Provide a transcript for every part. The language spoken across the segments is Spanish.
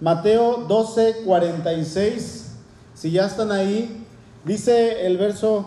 Mateo 12, 46. Si ya están ahí, dice el verso,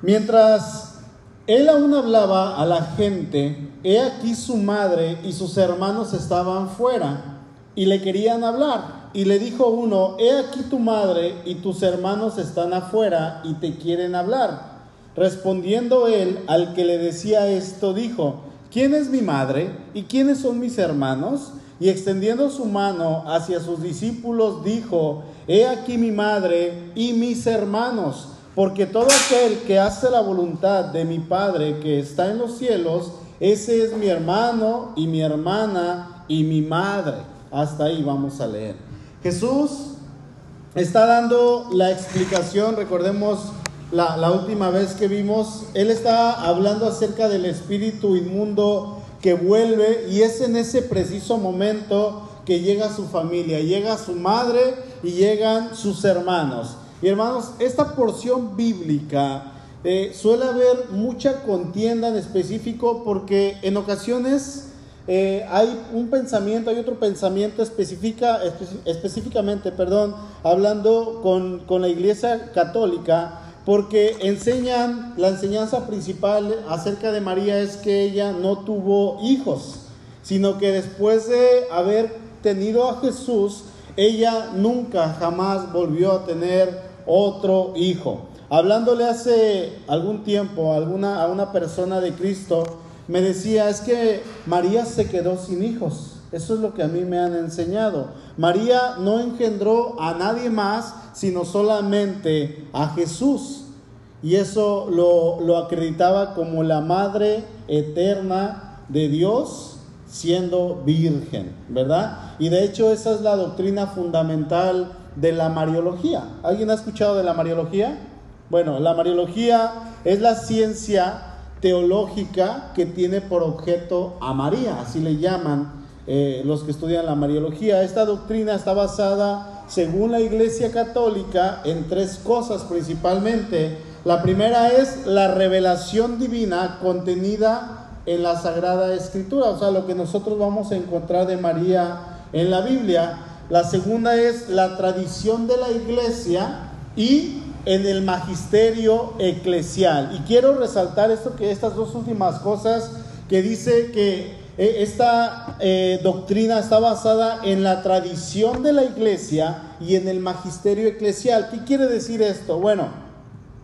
mientras él aún hablaba a la gente, he aquí su madre y sus hermanos estaban fuera y le querían hablar. Y le dijo uno, he aquí tu madre y tus hermanos están afuera y te quieren hablar. Respondiendo él al que le decía esto, dijo, ¿quién es mi madre y quiénes son mis hermanos? Y extendiendo su mano hacia sus discípulos, dijo, He aquí mi madre y mis hermanos, porque todo aquel que hace la voluntad de mi Padre que está en los cielos, ese es mi hermano y mi hermana y mi madre. Hasta ahí vamos a leer. Jesús está dando la explicación, recordemos la, la última vez que vimos, Él está hablando acerca del espíritu inmundo que vuelve y es en ese preciso momento que llega su familia, llega su madre y llegan sus hermanos. Y hermanos, esta porción bíblica eh, suele haber mucha contienda en específico porque en ocasiones eh, hay un pensamiento, hay otro pensamiento específica, específicamente, perdón, hablando con, con la iglesia católica, porque enseñan, la enseñanza principal acerca de María es que ella no tuvo hijos, sino que después de haber tenido a Jesús, ella nunca, jamás volvió a tener otro hijo. Hablándole hace algún tiempo a, alguna, a una persona de Cristo, me decía, es que María se quedó sin hijos. Eso es lo que a mí me han enseñado. María no engendró a nadie más, sino solamente a Jesús. Y eso lo, lo acreditaba como la madre eterna de Dios siendo virgen, ¿verdad? Y de hecho esa es la doctrina fundamental de la Mariología. ¿Alguien ha escuchado de la Mariología? Bueno, la Mariología es la ciencia teológica que tiene por objeto a María, así le llaman eh, los que estudian la Mariología. Esta doctrina está basada, según la Iglesia Católica, en tres cosas principalmente. La primera es la revelación divina contenida en la Sagrada Escritura, o sea, lo que nosotros vamos a encontrar de María en la Biblia. La segunda es la tradición de la Iglesia y en el magisterio eclesial. Y quiero resaltar esto que estas dos últimas cosas que dice que esta eh, doctrina está basada en la tradición de la iglesia y en el magisterio eclesial. ¿Qué quiere decir esto? Bueno,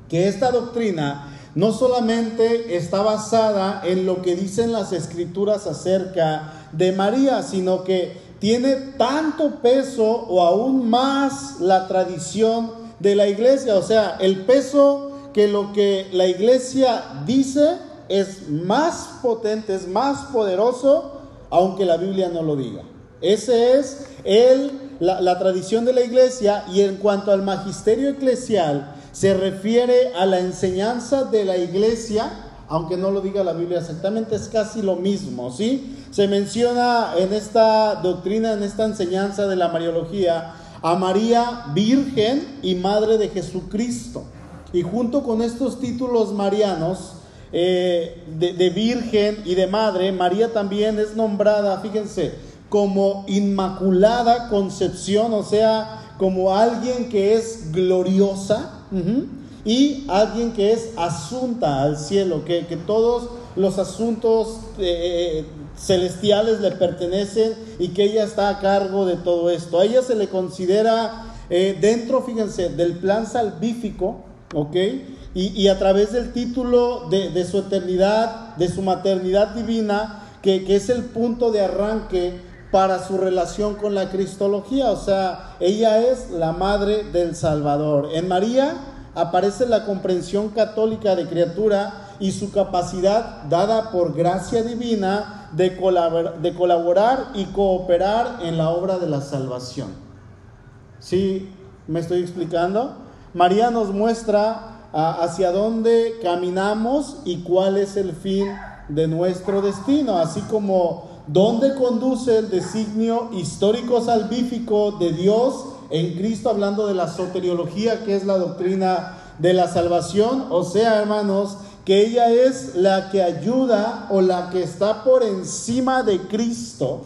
que esta doctrina no solamente está basada en lo que dicen las escrituras acerca de María, sino que tiene tanto peso o aún más la tradición de la iglesia, o sea, el peso que lo que la iglesia dice es más potente, es más poderoso, aunque la Biblia no lo diga. Ese es el, la, la tradición de la iglesia y en cuanto al magisterio eclesial, se refiere a la enseñanza de la iglesia, aunque no lo diga la Biblia exactamente, es casi lo mismo, ¿sí? Se menciona en esta doctrina, en esta enseñanza de la Mariología, a María Virgen y Madre de Jesucristo. Y junto con estos títulos marianos, eh, de, de Virgen y de Madre, María también es nombrada, fíjense, como Inmaculada Concepción, o sea, como alguien que es gloriosa, y alguien que es asunta al cielo, que, que todos los asuntos eh, celestiales le pertenecen y que ella está a cargo de todo esto. A ella se le considera eh, dentro, fíjense, del plan salvífico, ¿ok? Y, a través del título de, su eternidad, de su maternidad divina, que, que es el punto de arranque para su relación con la cristología, o sea, ella es la madre del Salvador. En María aparece la comprensión católica de criatura y su capacidad dada por gracia divina de, colaborar, de colaborar y cooperar en la obra de la salvación. ¿Sí me estoy explicando? María nos muestra hacia dónde caminamos y cuál es el fin de nuestro destino, así como ¿Dónde conduce el designio histórico salvífico de Dios en Cristo, hablando de la soteriología, que es la doctrina de la salvación? O sea, hermanos, que ella es la que ayuda o la que está por encima de Cristo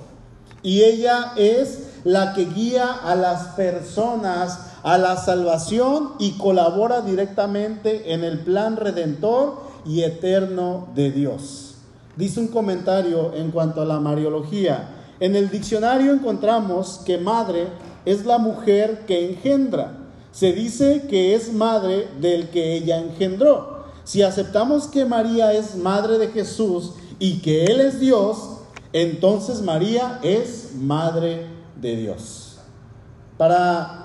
y ella es la que guía a las personas a la salvación y colabora directamente en el plan redentor y eterno de Dios. Dice un comentario en cuanto a la Mariología. En el diccionario encontramos que madre es la mujer que engendra. Se dice que es madre del que ella engendró. Si aceptamos que María es madre de Jesús y que Él es Dios, entonces María es madre de Dios. Para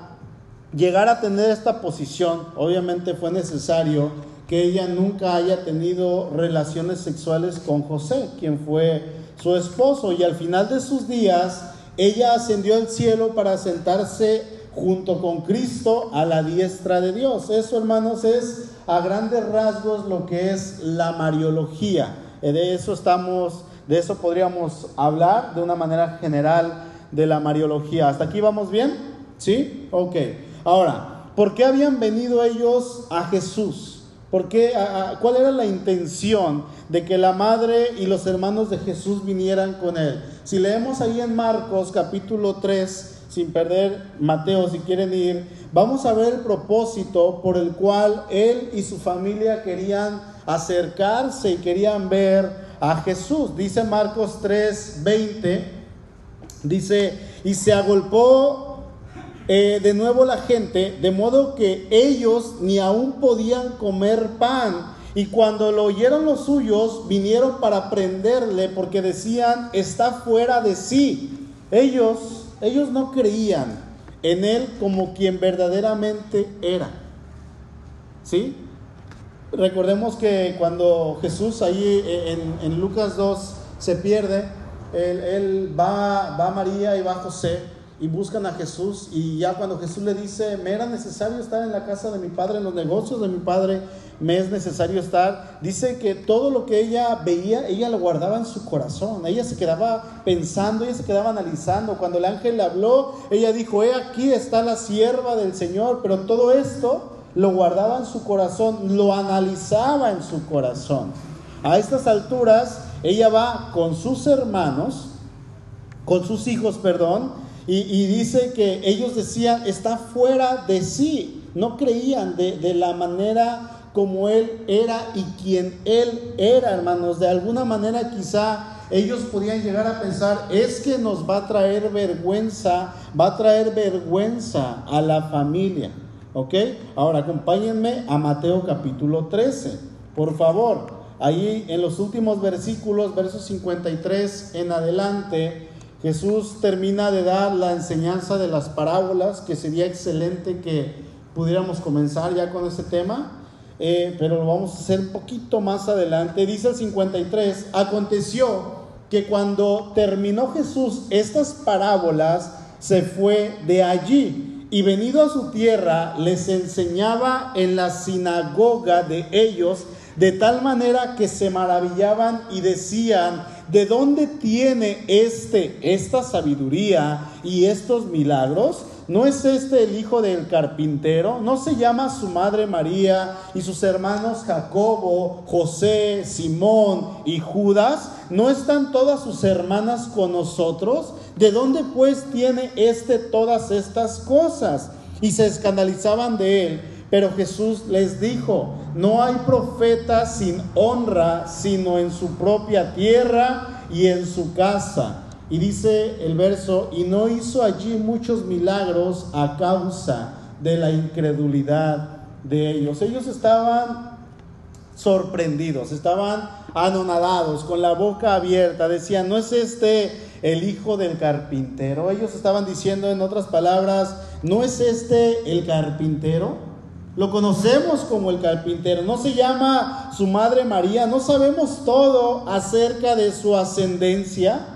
llegar a tener esta posición, obviamente fue necesario que ella nunca haya tenido relaciones sexuales con José, quien fue su esposo, y al final de sus días, ella ascendió al cielo para sentarse junto con Cristo a la diestra de Dios. Eso, hermanos, es a grandes rasgos lo que es la Mariología. Eh, de eso estamos, de eso podríamos hablar de una manera general de la Mariología. ¿Hasta aquí vamos bien? ¿Sí? Ok. Ahora, ¿por qué habían venido ellos a Jesús? ¿Por qué, ¿Cuál era la intención de que la madre y los hermanos de Jesús vinieran con él? Si leemos ahí en Marcos capítulo 3, sin perder Mateo si quieren ir, vamos a ver el propósito por el cual él y su familia querían acercarse y querían ver a Jesús. Dice Marcos 3, 20, dice, y se agolpó eh, de nuevo la gente, de modo que ellos ni aún podían comer pan. Y cuando lo oyeron los suyos, vinieron para prenderle porque decían, está fuera de sí. Ellos, ellos no creían en él como quien verdaderamente era. ¿Sí? Recordemos que cuando Jesús ahí eh, en, Lucas 2 se pierde, él, va, va María y va José y buscan a Jesús. Y ya cuando Jesús le dice, me era necesario estar en la casa de mi padre, en los negocios de mi padre, me es necesario estar, dice que todo lo que ella veía, ella lo guardaba en su corazón, ella se quedaba pensando, ella se quedaba analizando, cuando el ángel le habló, ella dijo, he aquí está la sierva del Señor, pero todo esto lo guardaba en su corazón, lo analizaba en su corazón. A estas alturas, ella va con sus hermanos, con sus hijos, perdón, y, dice que ellos decían, está fuera de sí. No creían de, de la manera como Él era y quien Él era, hermanos. De alguna manera quizá ellos podían llegar a pensar, es que nos va a traer vergüenza, va a traer vergüenza a la familia. ¿Ok? Ahora acompáñenme a Mateo capítulo 13, por favor. Ahí en los últimos versículos, versos 53 en adelante, Jesús termina de dar la enseñanza de las parábolas, que sería excelente que pudiéramos comenzar ya con este tema, eh, pero lo vamos a hacer un poquito más adelante. Dice el 53, aconteció que cuando terminó Jesús estas parábolas, se fue de allí y venido a su tierra, les enseñaba en la sinagoga de ellos, de tal manera que se maravillaban y decían, ¿de dónde tiene este esta sabiduría y estos milagros? ¿No es este el hijo del carpintero? ¿No se llama su madre María y sus hermanos Jacobo, José, Simón y Judas? ¿No están todas sus hermanas con nosotros? ¿De dónde pues tiene este todas estas cosas? Y se escandalizaban de él. Pero Jesús les dijo, no hay profeta sin honra, sino en su propia tierra y en su casa. Y dice el verso, y no hizo allí muchos milagros a causa de la incredulidad de ellos. Ellos estaban sorprendidos, estaban anonadados, con la boca abierta, decían, ¿no es este el hijo del carpintero? Ellos estaban diciendo, en otras palabras, ¿no es este el carpintero? Lo conocemos como el carpintero. No se llama su madre María. No sabemos todo acerca de su ascendencia.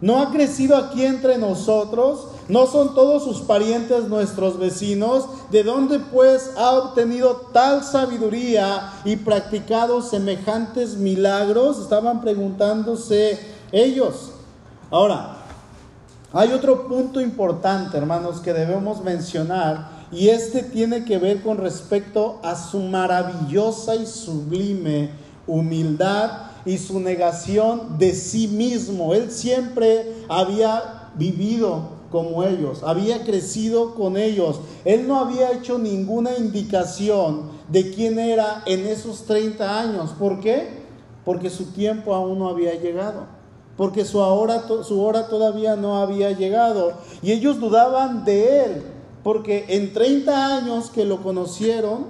No ha crecido aquí entre nosotros. No son todos sus parientes nuestros vecinos. ¿De dónde pues ha obtenido tal sabiduría y practicado semejantes milagros? Estaban preguntándose ellos. Ahora, hay otro punto importante, hermanos, que debemos mencionar y este tiene que ver con respecto a su maravillosa y sublime humildad y su negación de sí mismo. Él siempre había vivido como ellos, había crecido con ellos. Él no había hecho ninguna indicación de quién era en esos 30 años. ¿Por qué? Porque su tiempo aún no había llegado. Porque su hora, su hora todavía no había llegado. Y ellos dudaban de él. Porque en 30 años que lo conocieron,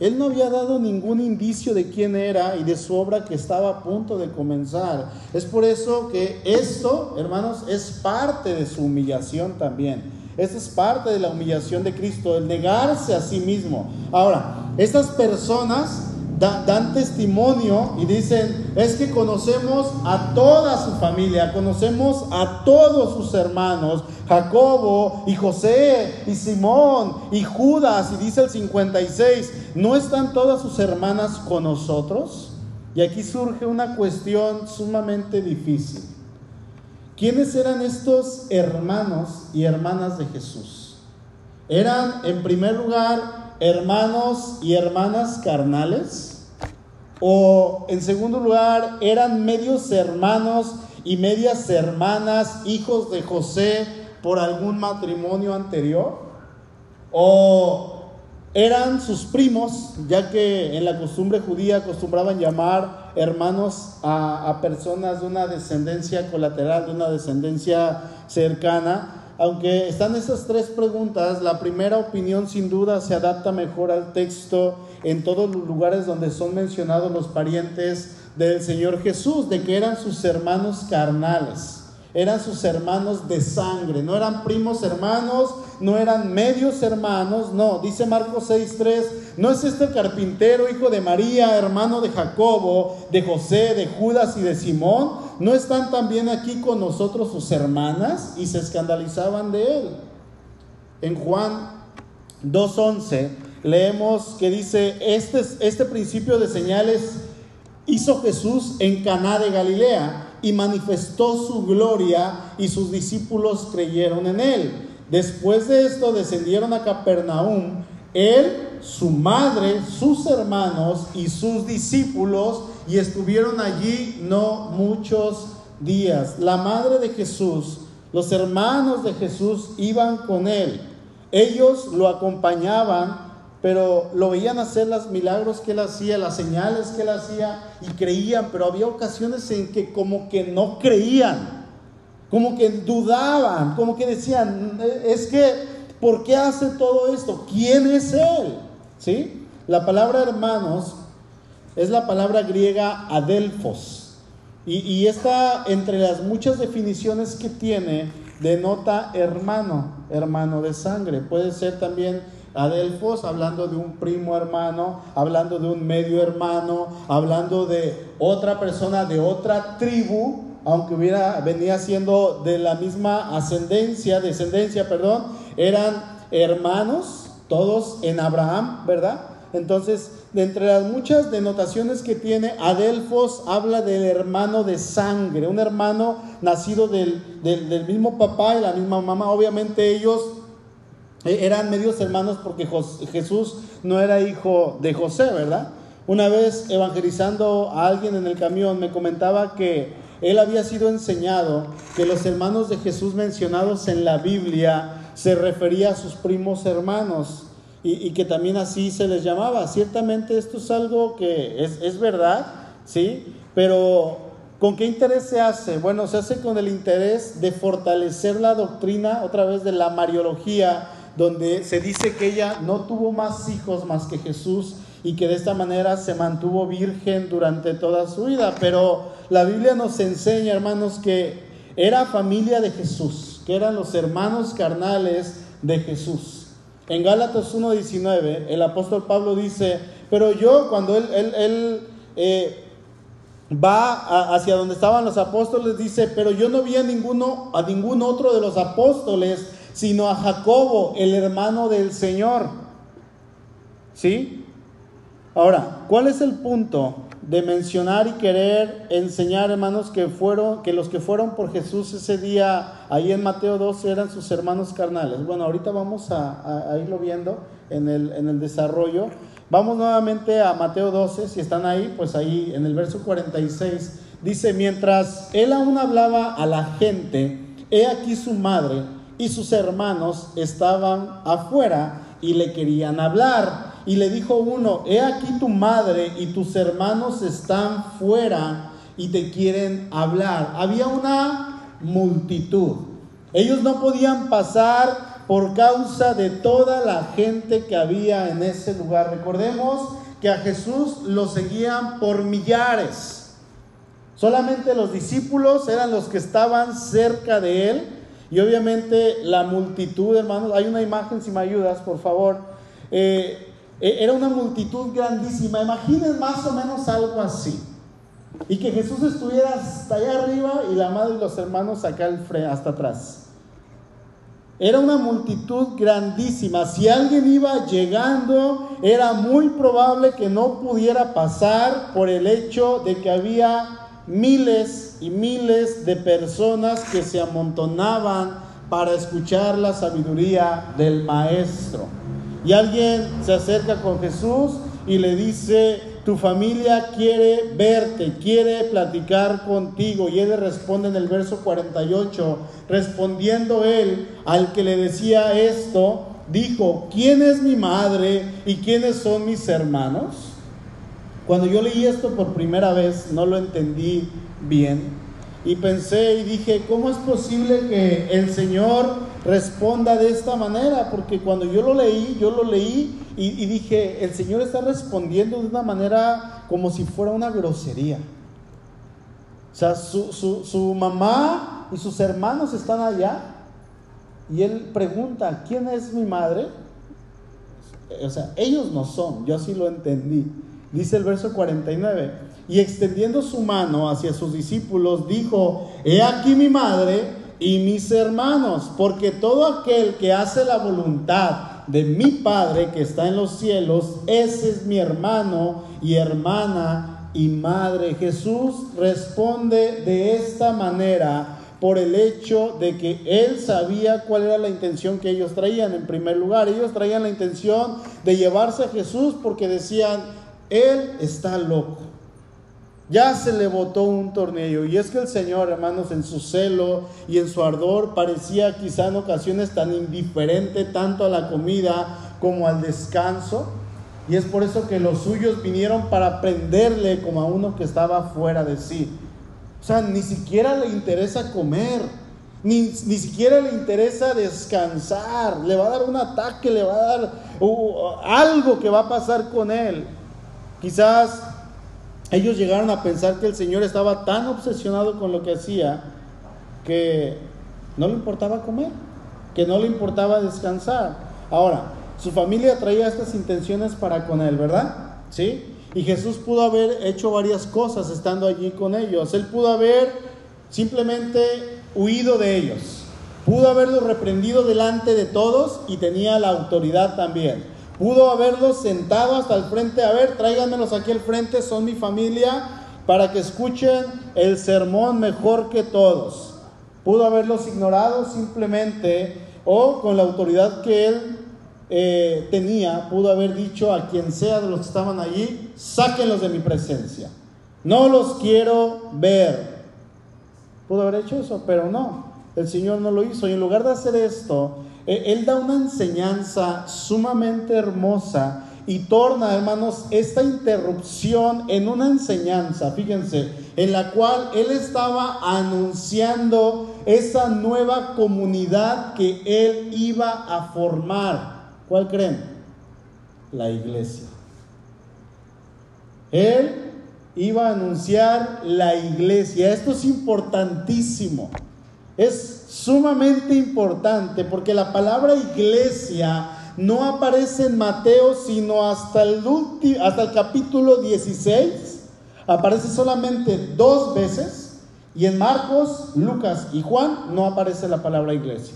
él no había dado ningún indicio de quién era y de su obra que estaba a punto de comenzar. Es por eso que esto, hermanos, es parte de su humillación también. Esto es parte de la humillación de Cristo, el negarse a sí mismo. Ahora, estas personas dan testimonio y dicen, es que conocemos a toda su familia, conocemos a todos sus hermanos, Jacobo y José y Simón y Judas, y dice el 56, ¿no están todas sus hermanas con nosotros? Y aquí surge una cuestión sumamente difícil. ¿Quiénes eran estos hermanos y hermanas de Jesús? Eran, en primer lugar, hermanos y hermanas carnales? ¿O en segundo lugar, eran medios hermanos y medias hermanas, hijos de José por algún matrimonio anterior? ¿O eran sus primos, ya que en la costumbre judía acostumbraban llamar hermanos a, personas de una descendencia colateral, de una descendencia cercana? Aunque están estas tres preguntas, la primera opinión sin duda se adapta mejor al texto en todos los lugares donde son mencionados los parientes del Señor Jesús, de que eran sus hermanos carnales eran sus hermanos de sangre, no eran primos hermanos, no eran medios hermanos, no, dice Marcos 6:3, no es este carpintero, hijo de María, hermano de Jacobo, de José, de Judas y de Simón, no están también aquí con nosotros sus hermanas y se escandalizaban de él. En Juan 2:11 leemos que dice, este, este principio de señales hizo Jesús en Caná de Galilea y manifestó su gloria y sus discípulos creyeron en él. Después de esto descendieron a Capernaum, él, su madre, sus hermanos y sus discípulos y estuvieron allí no muchos días. La madre de Jesús, los hermanos de Jesús iban con él. Ellos lo acompañaban pero lo veían hacer los milagros que él hacía, las señales que él hacía y creían, pero había ocasiones en que como que no creían, como que dudaban, como que decían, es que, ¿por qué hace todo esto? ¿Quién es él? ¿Sí? La palabra hermanos es la palabra griega adelfos. Y, y esta, entre las muchas definiciones que tiene, denota hermano, hermano de sangre. Puede ser también Adelfos, hablando de un primo hermano, hablando de un medio hermano, hablando de otra persona de otra tribu, aunque hubiera, venía siendo de la misma ascendencia, descendencia, perdón, eran hermanos, todos en Abraham, ¿verdad? Entonces, de entre las muchas denotaciones que tiene, Adelfos habla del hermano de sangre, un hermano nacido del, del mismo papá y la misma mamá. Obviamente ellos e-, eran medios hermanos porque Jesús no era hijo de José, ¿verdad? Una vez evangelizando a alguien en el camión me comentaba que él había sido enseñado que los hermanos de Jesús mencionados en la Biblia se refería a sus primos hermanos y, que también así se les llamaba. Ciertamente esto es algo que es, es verdad, ¿sí? Pero ¿Con qué interés se hace? Bueno, se hace con el interés de fortalecer la doctrina otra vez de la mariología donde se dice que ella no tuvo más hijos más que Jesús y que de esta manera se mantuvo virgen durante toda su vida. Pero la Biblia nos enseña, hermanos, que era familia de Jesús, que eran los hermanos carnales de Jesús. En Gálatas 1.19, el apóstol Pablo dice, pero yo cuando él, eh, va hacia donde estaban los apóstoles, dice, pero yo no vi a ninguno, a ningún otro de los apóstoles sino a Jacobo, el hermano del Señor. ¿Sí? Ahora, ¿cuál es el punto de mencionar y querer enseñar, hermanos, que fueron que los que fueron por Jesús ese día ahí en Mateo 12 eran sus hermanos carnales? Bueno, ahorita vamos a, irlo viendo en el, en el desarrollo. Vamos nuevamente a Mateo 12, si están ahí, pues ahí en el verso 46 dice, mientras él aún hablaba a la gente, he aquí su madre y sus hermanos estaban afuera y le querían hablar. Y le dijo uno, he aquí tu madre y tus hermanos están fuera y te quieren hablar. Había una multitud. Ellos no podían pasar por causa de toda la gente que había en ese lugar. Recordemos que a Jesús lo seguían por millares. Solamente los discípulos eran los que estaban cerca de él. Y obviamente la multitud, hermanos, hay una imagen, si me ayudas, por favor. Eh, era una multitud grandísima. Imaginen más o menos algo así. Y que Jesús estuviera hasta allá arriba y la madre y los hermanos acá hasta atrás. Era una multitud grandísima. Si alguien iba llegando, era muy probable que no pudiera pasar por el hecho de que había miles y miles de personas que se amontonaban para escuchar la sabiduría del maestro. Y alguien se acerca con Jesús y le dice, tu familia quiere verte, quiere platicar contigo. Y él responde en el verso 48, respondiendo él al que le decía esto, dijo, ¿quién es mi madre y quiénes son mis hermanos? Cuando yo leí esto por primera vez, no lo entendí bien. Y pensé y dije, ¿cómo es posible que el Señor responda de esta manera? Porque cuando yo lo leí, yo lo leí y, dije, el Señor está respondiendo de una manera como si fuera una grosería. O sea, su, su mamá y sus hermanos están allá y él pregunta, ¿quién es mi madre? O sea, ellos no son, yo así lo entendí. Dice el verso 49, y extendiendo su mano hacia sus discípulos, dijo, he aquí mi madre y mis hermanos, porque todo aquel que hace la voluntad de mi Padre que está en los cielos, ese es mi hermano y hermana y madre. Jesús responde de esta manera por el hecho de que él sabía cuál era la intención que ellos traían. En primer lugar, ellos traían la intención de llevarse a Jesús porque decían, él está loco. Ya se le botó un tornillo. Y es que el Señor, hermanos, en su celo y en su ardor, parecía quizá en ocasiones tan indiferente tanto a la comida como al descanso. Y es por eso que los suyos vinieron para prenderle como a uno que estaba fuera de sí. O sea, ni siquiera le interesa comer, ni, ni siquiera le interesa descansar. Le va a dar un ataque, le va a dar algo que va a pasar con él. Quizás ellos llegaron a pensar que el Señor estaba tan obsesionado con lo que hacía que no le importaba comer, que no le importaba descansar. Ahora, su familia traía estas intenciones para con él, ¿verdad? ¿Sí? Y Jesús pudo haber hecho varias cosas estando allí con ellos. Él pudo haber simplemente huido de ellos. Pudo haberlos reprendido delante de todos y tenía la autoridad también. Pudo haberlos sentado hasta el frente, a ver, tráiganmelos aquí al frente, son mi familia, para que escuchen el sermón mejor que todos. Pudo haberlos ignorado simplemente, o con la autoridad que él eh, tenía, pudo haber dicho a quien sea de los que estaban allí, sáquenlos de mi presencia. No los quiero ver. Pudo haber hecho eso, pero no. El Señor no lo hizo. Y en lugar de hacer esto, él da una enseñanza sumamente hermosa y torna, hermanos, esta interrupción en una enseñanza, fíjense, en la cual Él estaba anunciando esa nueva comunidad que Él iba a formar. ¿Cuál creen? La iglesia. Él iba a anunciar la iglesia. Esto es importantísimo. Es sumamente importante porque la palabra iglesia no aparece en Mateo sino hasta el, hasta el capítulo 16. Aparece solamente dos veces. Y en Marcos, Lucas y Juan no aparece la palabra iglesia.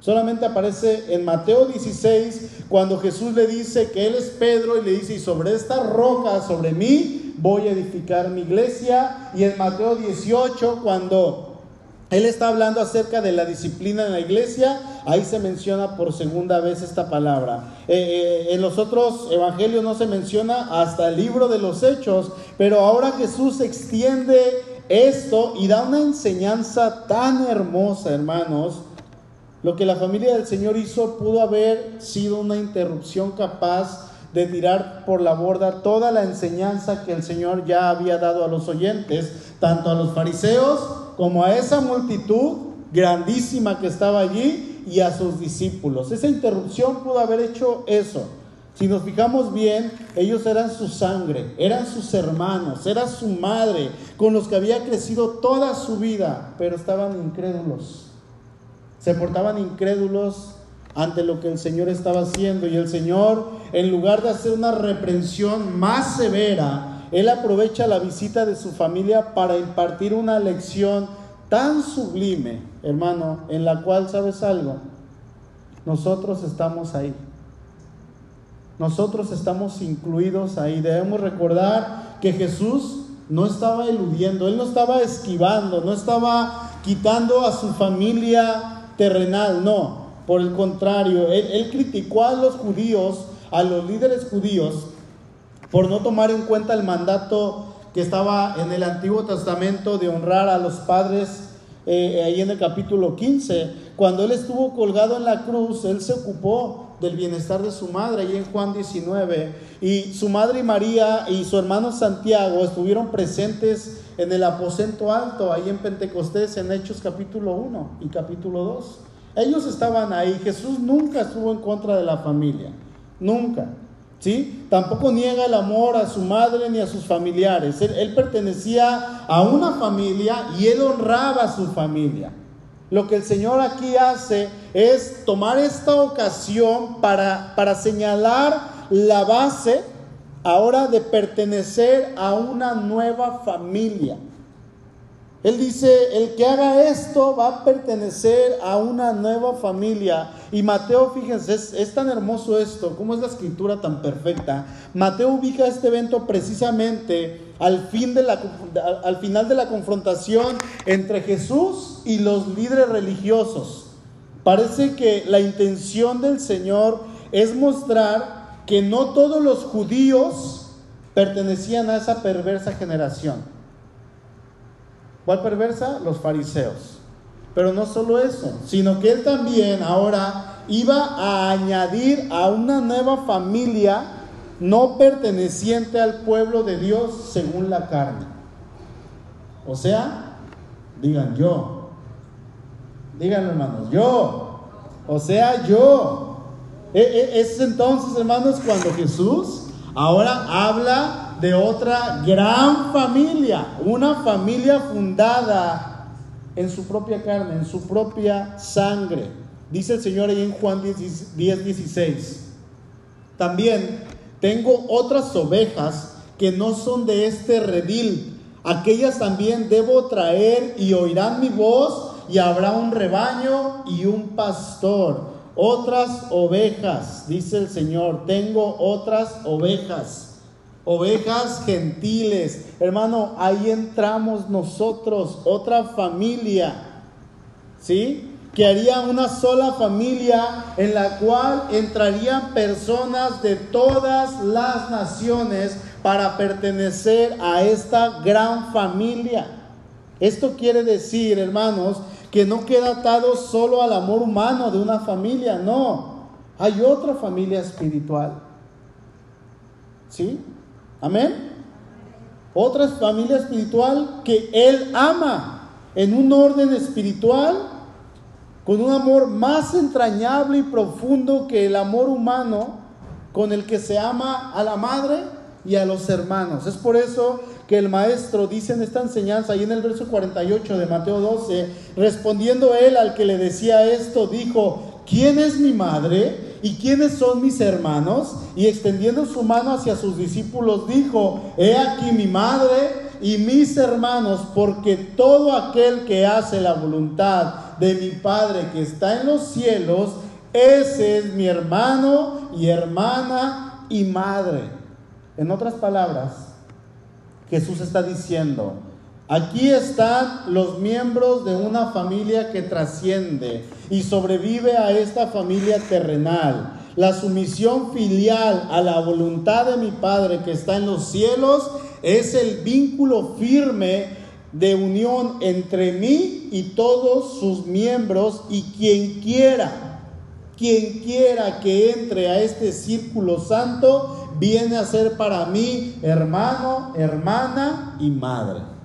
Solamente aparece en Mateo 16 cuando Jesús le dice que Él es Pedro y le dice, y sobre esta roca, sobre mí, voy a edificar mi iglesia. Y en Mateo 18 cuando él está hablando acerca de la disciplina en la iglesia, ahí se menciona por segunda vez esta palabra. Eh, eh, en los otros evangelios no se menciona hasta el libro de los hechos, pero ahora Jesús extiende esto y da una enseñanza tan hermosa, hermanos, Lo que la familia del Señor hizo pudo haber sido una interrupción capaz de tirar por la borda toda la enseñanza que el Señor ya había dado a los oyentes, tanto a los fariseos como a esa multitud grandísima que estaba allí y a sus discípulos. Esa interrupción pudo haber hecho eso. Si nos fijamos bien, ellos eran su sangre, eran sus hermanos, era su madre, con los que había crecido toda su vida, pero estaban incrédulos. Se portaban incrédulos ante lo que el Señor estaba haciendo y el Señor, en lugar de hacer una reprensión más severa, Él aprovecha la visita de su familia para impartir una lección tan sublime, hermano, en la cual, ¿sabes algo? Nosotros estamos ahí. Nosotros estamos incluidos ahí. Debemos recordar que Jesús no estaba eludiendo, Él no estaba esquivando, no estaba quitando a su familia terrenal, no. Por el contrario, él, criticó a los judíos, a los líderes judíos, por no tomar en cuenta el mandato que estaba en el Antiguo Testamento de honrar a los padres eh, ahí en el capítulo 15. Cuando él estuvo colgado en la cruz, él se ocupó del bienestar de su madre, ahí en Juan 19. Y su madre María y su hermano Santiago estuvieron presentes en el aposento alto, ahí en Pentecostés, en Hechos capítulo 1 y capítulo 2. Ellos estaban ahí. Jesús nunca estuvo en contra de la familia. Nunca. ¿Sí? Tampoco niega el amor a su madre ni a sus familiares. Él, pertenecía a una familia y él honraba a su familia. Lo que el Señor aquí hace es tomar esta ocasión para, para señalar la base ahora de pertenecer a una nueva familia. Él dice, el que haga esto va a pertenecer a una nueva familia. Y Mateo, fíjense, es, tan hermoso esto, cómo es la escritura tan perfecta. Mateo ubica este evento precisamente al, fin de la, al final de la confrontación entre Jesús y los líderes religiosos. Parece que la intención del Señor es mostrar que no todos los judíos pertenecían a esa perversa generación. ¿Cuál perversa? Los fariseos. Pero no solo eso, sino que él también ahora iba a añadir a una nueva familia no perteneciente al pueblo de Dios según la carne. O sea, digan yo. Digan hermanos, yo. O sea, yo. E, e, es entonces, hermanos, cuando Jesús ahora habla de otra gran familia, una familia fundada en su propia carne, en su propia sangre. Dice el Señor ahí en Juan 10, 16. También tengo otras ovejas que no son de este redil. Aquellas también debo traer y oirán mi voz y habrá un rebaño y un pastor. Otras ovejas, dice el Señor, tengo otras ovejas ovejas gentiles. Hermano, ahí entramos nosotros, otra familia, ¿sí? Que haría una sola familia en la cual entrarían personas de todas las naciones para pertenecer a esta gran familia. Esto quiere decir, hermanos, que no queda atado solo al amor humano de una familia, no. Hay otra familia espiritual. ¿Sí? Amén. Otra familia espiritual que Él ama en un orden espiritual, con un amor más entrañable y profundo que el amor humano con el que se ama a la madre y a los hermanos. Es por eso que el maestro dice en esta enseñanza, y en el verso 48 de Mateo 12, respondiendo él al que le decía esto, dijo, ¿quién es mi madre? ¿Y quiénes son mis hermanos? Y extendiendo su mano hacia sus discípulos, dijo, he aquí mi madre y mis hermanos, porque todo aquel que hace la voluntad de mi Padre que está en los cielos, ese es mi hermano y hermana y madre. En otras palabras, Jesús está diciendo, Aquí están los miembros de una familia que trasciende y sobrevive a esta familia terrenal. La sumisión filial a la voluntad de mi Padre que está en los cielos es el vínculo firme de unión entre mí y todos sus miembros y quien quiera, quien quiera que entre a este círculo santo, viene a ser para mí hermano, hermana y madre.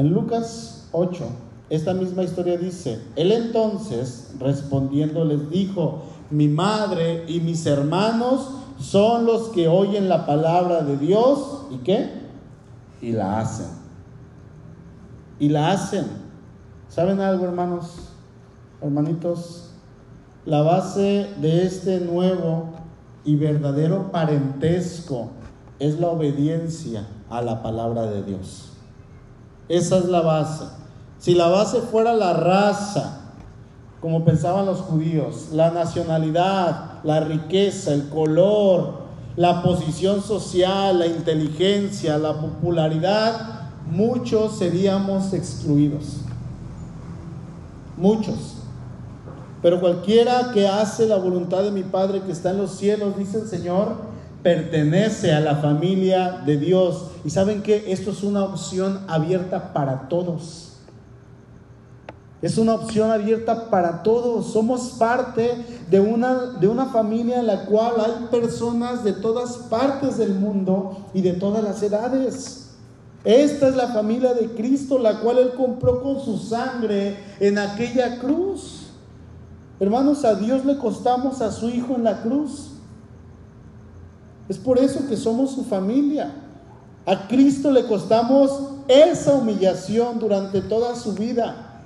En Lucas 8, esta misma historia dice, él entonces respondiendo les dijo, mi madre y mis hermanos son los que oyen la palabra de Dios y qué? Y la hacen. Y la hacen. ¿Saben algo, hermanos? Hermanitos, la base de este nuevo y verdadero parentesco es la obediencia a la palabra de Dios. Esa es la base. Si la base fuera la raza, como pensaban los judíos, la nacionalidad, la riqueza, el color, la posición social, la inteligencia, la popularidad, muchos seríamos excluidos. Muchos. Pero cualquiera que hace la voluntad de mi Padre que está en los cielos, dice el Señor, pertenece a la familia de Dios. Y saben que esto es una opción abierta para todos. Es una opción abierta para todos. Somos parte de una, de una familia en la cual hay personas de todas partes del mundo y de todas las edades. Esta es la familia de Cristo, la cual Él compró con su sangre en aquella cruz. Hermanos, a Dios le costamos a su Hijo en la cruz. Es por eso que somos su familia. A Cristo le costamos esa humillación durante toda su vida.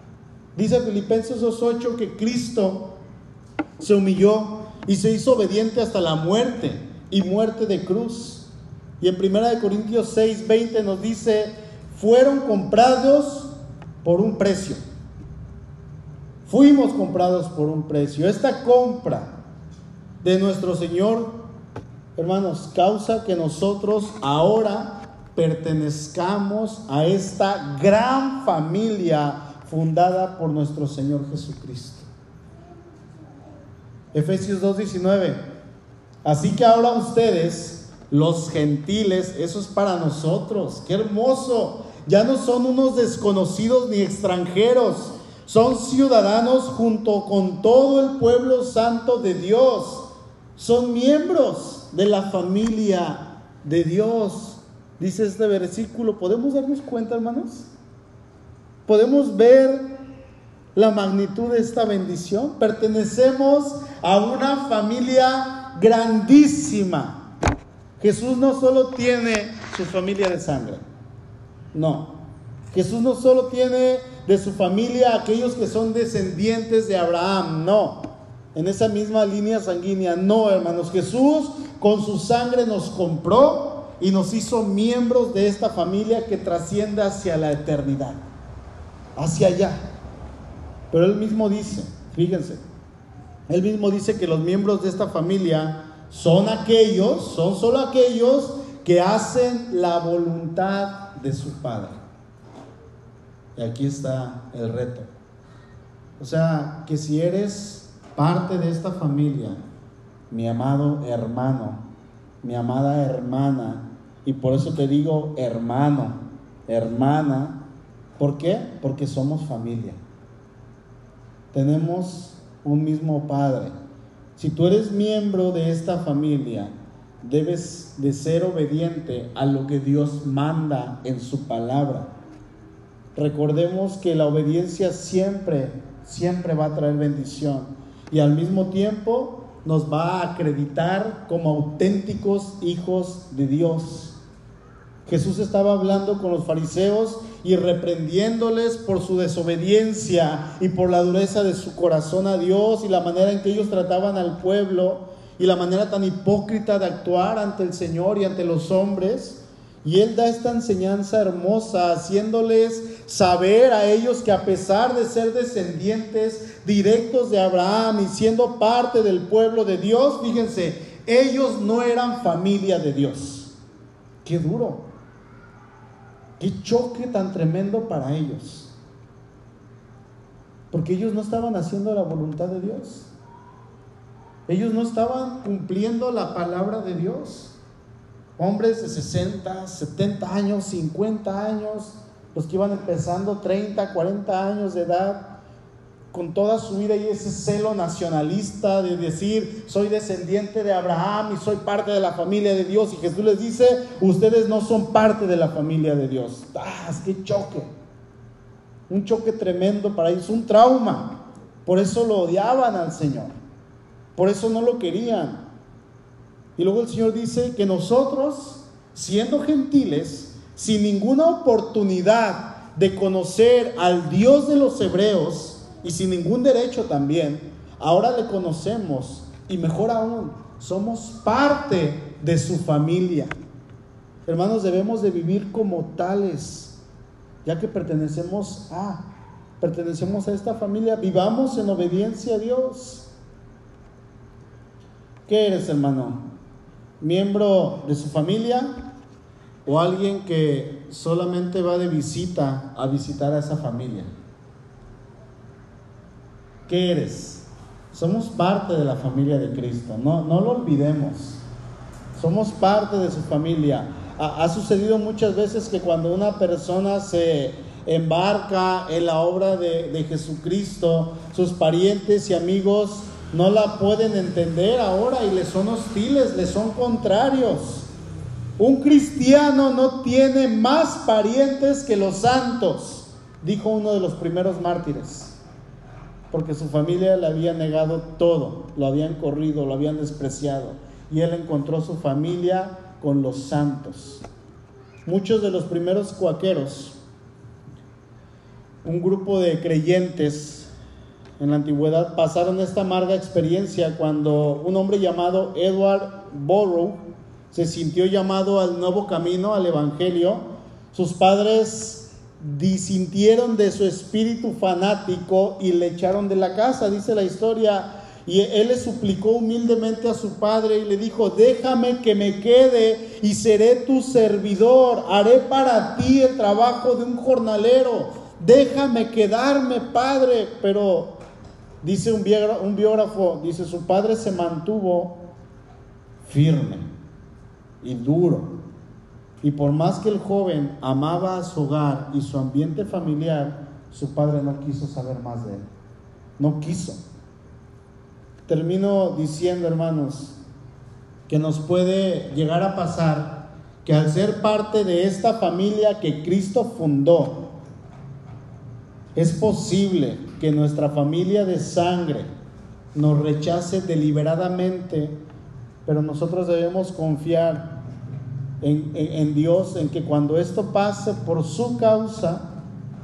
Dice Filipenses 2.8 que Cristo se humilló y se hizo obediente hasta la muerte y muerte de cruz. Y en 1 Corintios 6.20 nos dice, fueron comprados por un precio. Fuimos comprados por un precio. Esta compra de nuestro Señor, hermanos, causa que nosotros ahora pertenezcamos a esta gran familia fundada por nuestro Señor Jesucristo. Efesios 2.19. Así que ahora ustedes, los gentiles, eso es para nosotros. Qué hermoso. Ya no son unos desconocidos ni extranjeros. Son ciudadanos junto con todo el pueblo santo de Dios. Son miembros de la familia de Dios. Dice este versículo. ¿Podemos darnos cuenta, hermanos? podemos ver la magnitud de esta bendición. Pertenecemos a una familia grandísima. Jesús no solo tiene su familia de sangre, no. Jesús no solo tiene de su familia aquellos que son descendientes de Abraham, no. En esa misma línea sanguínea, no, hermanos. Jesús con su sangre nos compró y nos hizo miembros de esta familia que trasciende hacia la eternidad hacia allá. Pero él mismo dice, fíjense, él mismo dice que los miembros de esta familia son aquellos, son solo aquellos que hacen la voluntad de su Padre. Y aquí está el reto. O sea, que si eres parte de esta familia, mi amado hermano, mi amada hermana, y por eso te digo hermano, hermana, ¿Por qué? Porque somos familia. Tenemos un mismo Padre. Si tú eres miembro de esta familia, debes de ser obediente a lo que Dios manda en su palabra. Recordemos que la obediencia siempre, siempre va a traer bendición y al mismo tiempo nos va a acreditar como auténticos hijos de Dios. Jesús estaba hablando con los fariseos y reprendiéndoles por su desobediencia y por la dureza de su corazón a Dios y la manera en que ellos trataban al pueblo y la manera tan hipócrita de actuar ante el Señor y ante los hombres. Y Él da esta enseñanza hermosa, haciéndoles saber a ellos que a pesar de ser descendientes directos de Abraham y siendo parte del pueblo de Dios, fíjense, ellos no eran familia de Dios. Qué duro. Qué choque tan tremendo para ellos. Porque ellos no estaban haciendo la voluntad de Dios. Ellos no estaban cumpliendo la palabra de Dios. Hombres de 60, 70 años, 50 años, los que iban empezando 30, 40 años de edad, con toda su vida y ese celo nacionalista de decir, soy descendiente de Abraham y soy parte de la familia de Dios. Y Jesús les dice, ustedes no son parte de la familia de Dios. ¡Ah, qué choque! Un choque tremendo para ellos, un trauma. Por eso lo odiaban al Señor. Por eso no lo querían. Y luego el Señor dice que nosotros, siendo gentiles, sin ninguna oportunidad de conocer al Dios de los hebreos, y sin ningún derecho también, ahora le conocemos y mejor aún, somos parte de su familia. Hermanos, debemos de vivir como tales, ya que pertenecemos a, pertenecemos a esta familia, vivamos en obediencia a Dios. ¿Qué eres, hermano? ¿Miembro de su familia o alguien que solamente va de visita a visitar a esa familia? ¿Qué eres? Somos parte de la familia de Cristo, no, lo olvidemos. Somos parte de su familia. Ha, sucedido muchas veces que cuando una persona se embarca en la obra de, de Jesucristo, sus parientes y amigos no la pueden entender ahora y le son hostiles, le son contrarios. Un cristiano no tiene más parientes que los santos, dijo uno de los primeros mártires porque su familia le había negado todo, lo habían corrido, lo habían despreciado, y él encontró su familia con los santos. Muchos de los primeros cuaqueros, un grupo de creyentes en la antigüedad, pasaron esta amarga experiencia cuando un hombre llamado Edward Borrow se sintió llamado al nuevo camino, al Evangelio. Sus padres disintieron de su espíritu fanático y le echaron de la casa, dice la historia. Y él le suplicó humildemente a su padre y le dijo, déjame que me quede y seré tu servidor, haré para ti el trabajo de un jornalero, déjame quedarme, padre. Pero dice un biógrafo, un biógrafo dice, su padre se mantuvo firme y duro y por más que el joven amaba su hogar y su ambiente familiar, su padre no quiso saber más de él. No quiso. Termino diciendo, hermanos, que nos puede llegar a pasar que al ser parte de esta familia que Cristo fundó, es posible que nuestra familia de sangre nos rechace deliberadamente, pero nosotros debemos confiar en, Dios, en que cuando esto pase por su causa,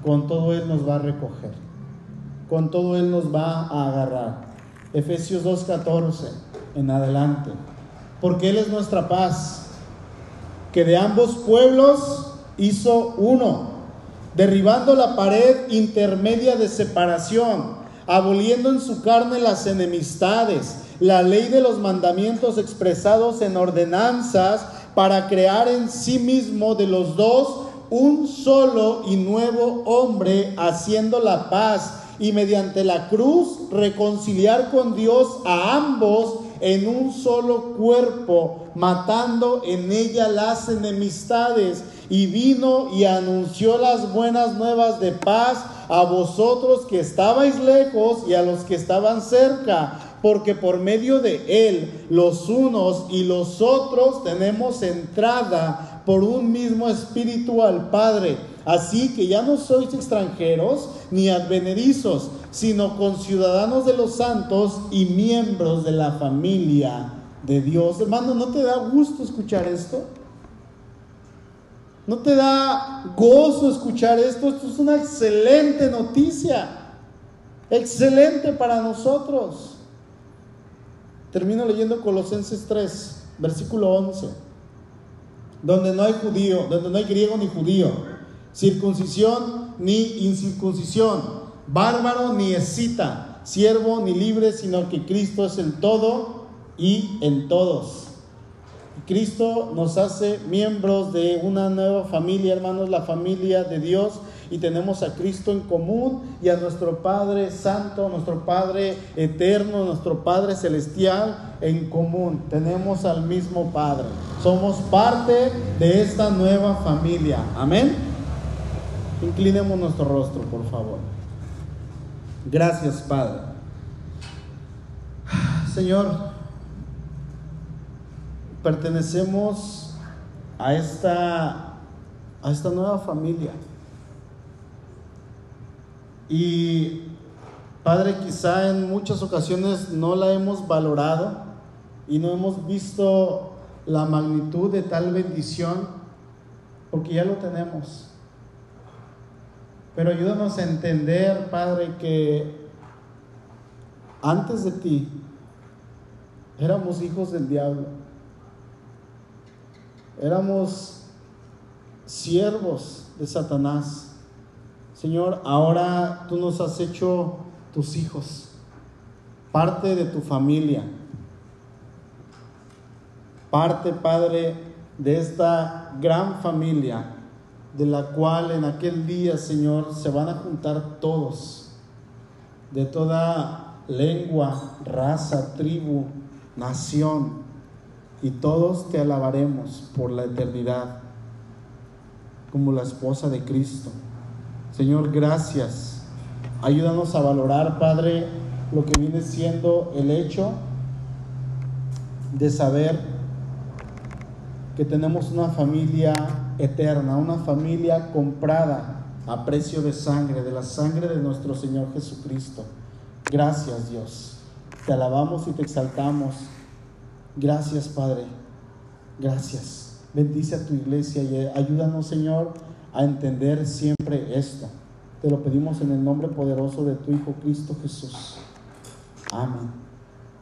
con todo Él nos va a recoger, con todo Él nos va a agarrar. Efesios 2.14 en adelante. Porque Él es nuestra paz, que de ambos pueblos hizo uno, derribando la pared intermedia de separación, aboliendo en su carne las enemistades, la ley de los mandamientos expresados en ordenanzas, para crear en sí mismo de los dos un solo y nuevo hombre haciendo la paz y mediante la cruz reconciliar con Dios a ambos en un solo cuerpo, matando en ella las enemistades. Y vino y anunció las buenas nuevas de paz a vosotros que estabais lejos y a los que estaban cerca porque por medio de Él los unos y los otros tenemos entrada por un mismo espíritu al Padre. Así que ya no sois extranjeros ni advenedizos, sino conciudadanos de los santos y miembros de la familia de Dios. Hermano, ¿no te da gusto escuchar esto? ¿No te da gozo escuchar esto? Esto es una excelente noticia. Excelente para nosotros. Termino leyendo Colosenses 3, versículo 11, donde no hay judío, donde no hay griego ni judío, circuncisión ni incircuncisión, bárbaro ni escita, siervo ni libre, sino que Cristo es el todo y en todos. Cristo nos hace miembros de una nueva familia, hermanos, la familia de Dios. Y tenemos a Cristo en común y a nuestro Padre Santo, nuestro Padre eterno, nuestro Padre celestial en común. Tenemos al mismo Padre. Somos parte de esta nueva familia. Amén. Inclinemos nuestro rostro, por favor. Gracias, Padre. Señor, pertenecemos a esta, a esta nueva familia. Y Padre, quizá en muchas ocasiones no la hemos valorado y no hemos visto la magnitud de tal bendición, porque ya lo tenemos. Pero ayúdanos a entender, Padre, que antes de ti éramos hijos del diablo. Éramos siervos de Satanás. Señor, ahora tú nos has hecho tus hijos, parte de tu familia, parte, Padre, de esta gran familia de la cual en aquel día, Señor, se van a juntar todos, de toda lengua, raza, tribu, nación, y todos te alabaremos por la eternidad, como la esposa de Cristo. Señor, gracias. Ayúdanos a valorar, Padre, lo que viene siendo el hecho de saber que tenemos una familia eterna, una familia comprada a precio de sangre, de la sangre de nuestro Señor Jesucristo. Gracias Dios. Te alabamos y te exaltamos. Gracias Padre. Gracias. Bendice a tu iglesia y ayúdanos Señor a entender siempre esto. Te lo pedimos en el nombre poderoso de tu Hijo Cristo Jesús. Amén.